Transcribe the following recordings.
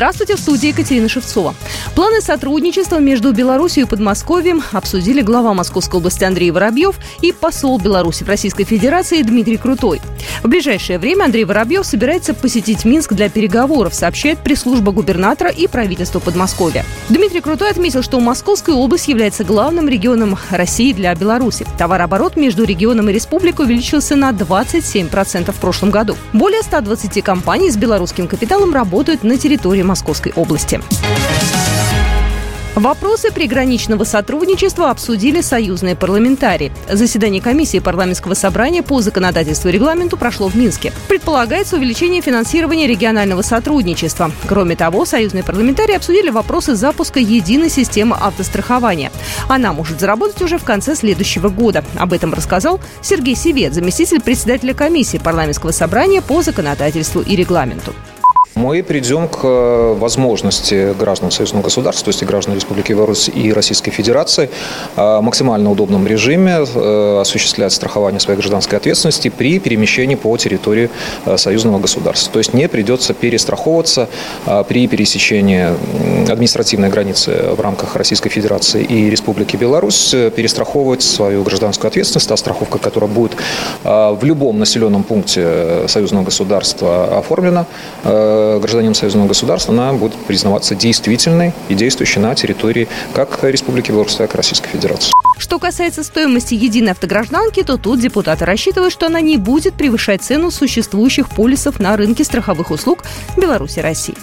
Здравствуйте, в студии Екатерина Шевцова. Планы сотрудничества между Беларусью и Подмосковьем обсудили глава Московской области Андрей Воробьев и посол Беларуси в Российской Федерации Дмитрий Крутой. В ближайшее время Андрей Воробьев собирается посетить Минск для переговоров, сообщает пресс-служба губернатора и правительства Подмосковья. Дмитрий Крутой отметил, что Московская область является главным регионом России для Беларуси. Товарооборот между регионом и республикой увеличился на 27% в прошлом году. Более 120 компаний с белорусским капиталом работают на территории Московской области. Вопросы приграничного сотрудничества обсудили союзные парламентарии. Заседание комиссии парламентского собрания по законодательству и регламенту прошло в Минске. Предполагается увеличение финансирования регионального сотрудничества. Кроме того, союзные парламентарии обсудили вопросы запуска единой системы автострахования. Она может заработать уже в конце следующего года. Об этом рассказал Сергей Севет, заместитель председателя комиссии парламентского собрания по законодательству и регламенту. Мы придем к э, возможности граждан союзного государства, то есть граждан Республики Беларусь и Российской Федерации, э, в максимально удобном режиме э, осуществлять страхование своей гражданской ответственности при перемещении по территории союзного государства. То есть не придется перестраховываться при пересечении административной границы в рамках Российской Федерации и Республики Беларусь, перестраховывать свою гражданскую ответственность, та страховка, которая будет в любом населенном пункте союзного государства оформлена, гражданин союзного государства, она будет признаваться действительной и действующей на территории как Республики Беларусь, так и Российской Федерации. Что касается стоимости единой автогражданки, то тут депутаты рассчитывают, что она не будет превышать цену существующих полисов на рынке страховых услуг Беларуси и России.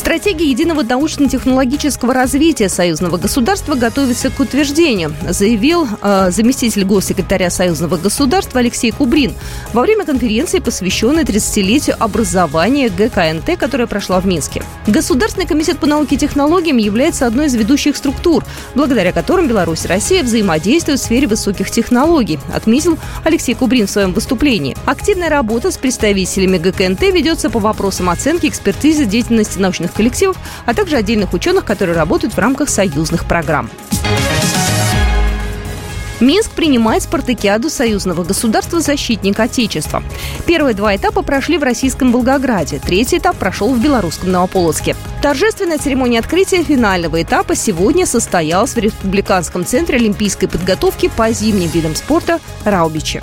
Стратегия единого научно-технологического развития союзного государства готовится к утверждению, заявил э, заместитель госсекретаря союзного государства Алексей Кубрин во время конференции, посвященной 30-летию образования ГКНТ, которая прошла в Минске. Государственный комитет по науке и технологиям является одной из ведущих структур, благодаря которым Беларусь и Россия взаимодействуют в сфере высоких технологий, отметил Алексей Кубрин в своем выступлении. Активная работа с представителями ГКНТ ведется по вопросам оценки экспертизы деятельности научных научных коллективов, а также отдельных ученых, которые работают в рамках союзных программ. Минск принимает спартакиаду союзного государства «Защитник Отечества». Первые два этапа прошли в российском Волгограде, третий этап прошел в белорусском Новополоцке. Торжественная церемония открытия финального этапа сегодня состоялась в Республиканском центре олимпийской подготовки по зимним видам спорта «Раубичи».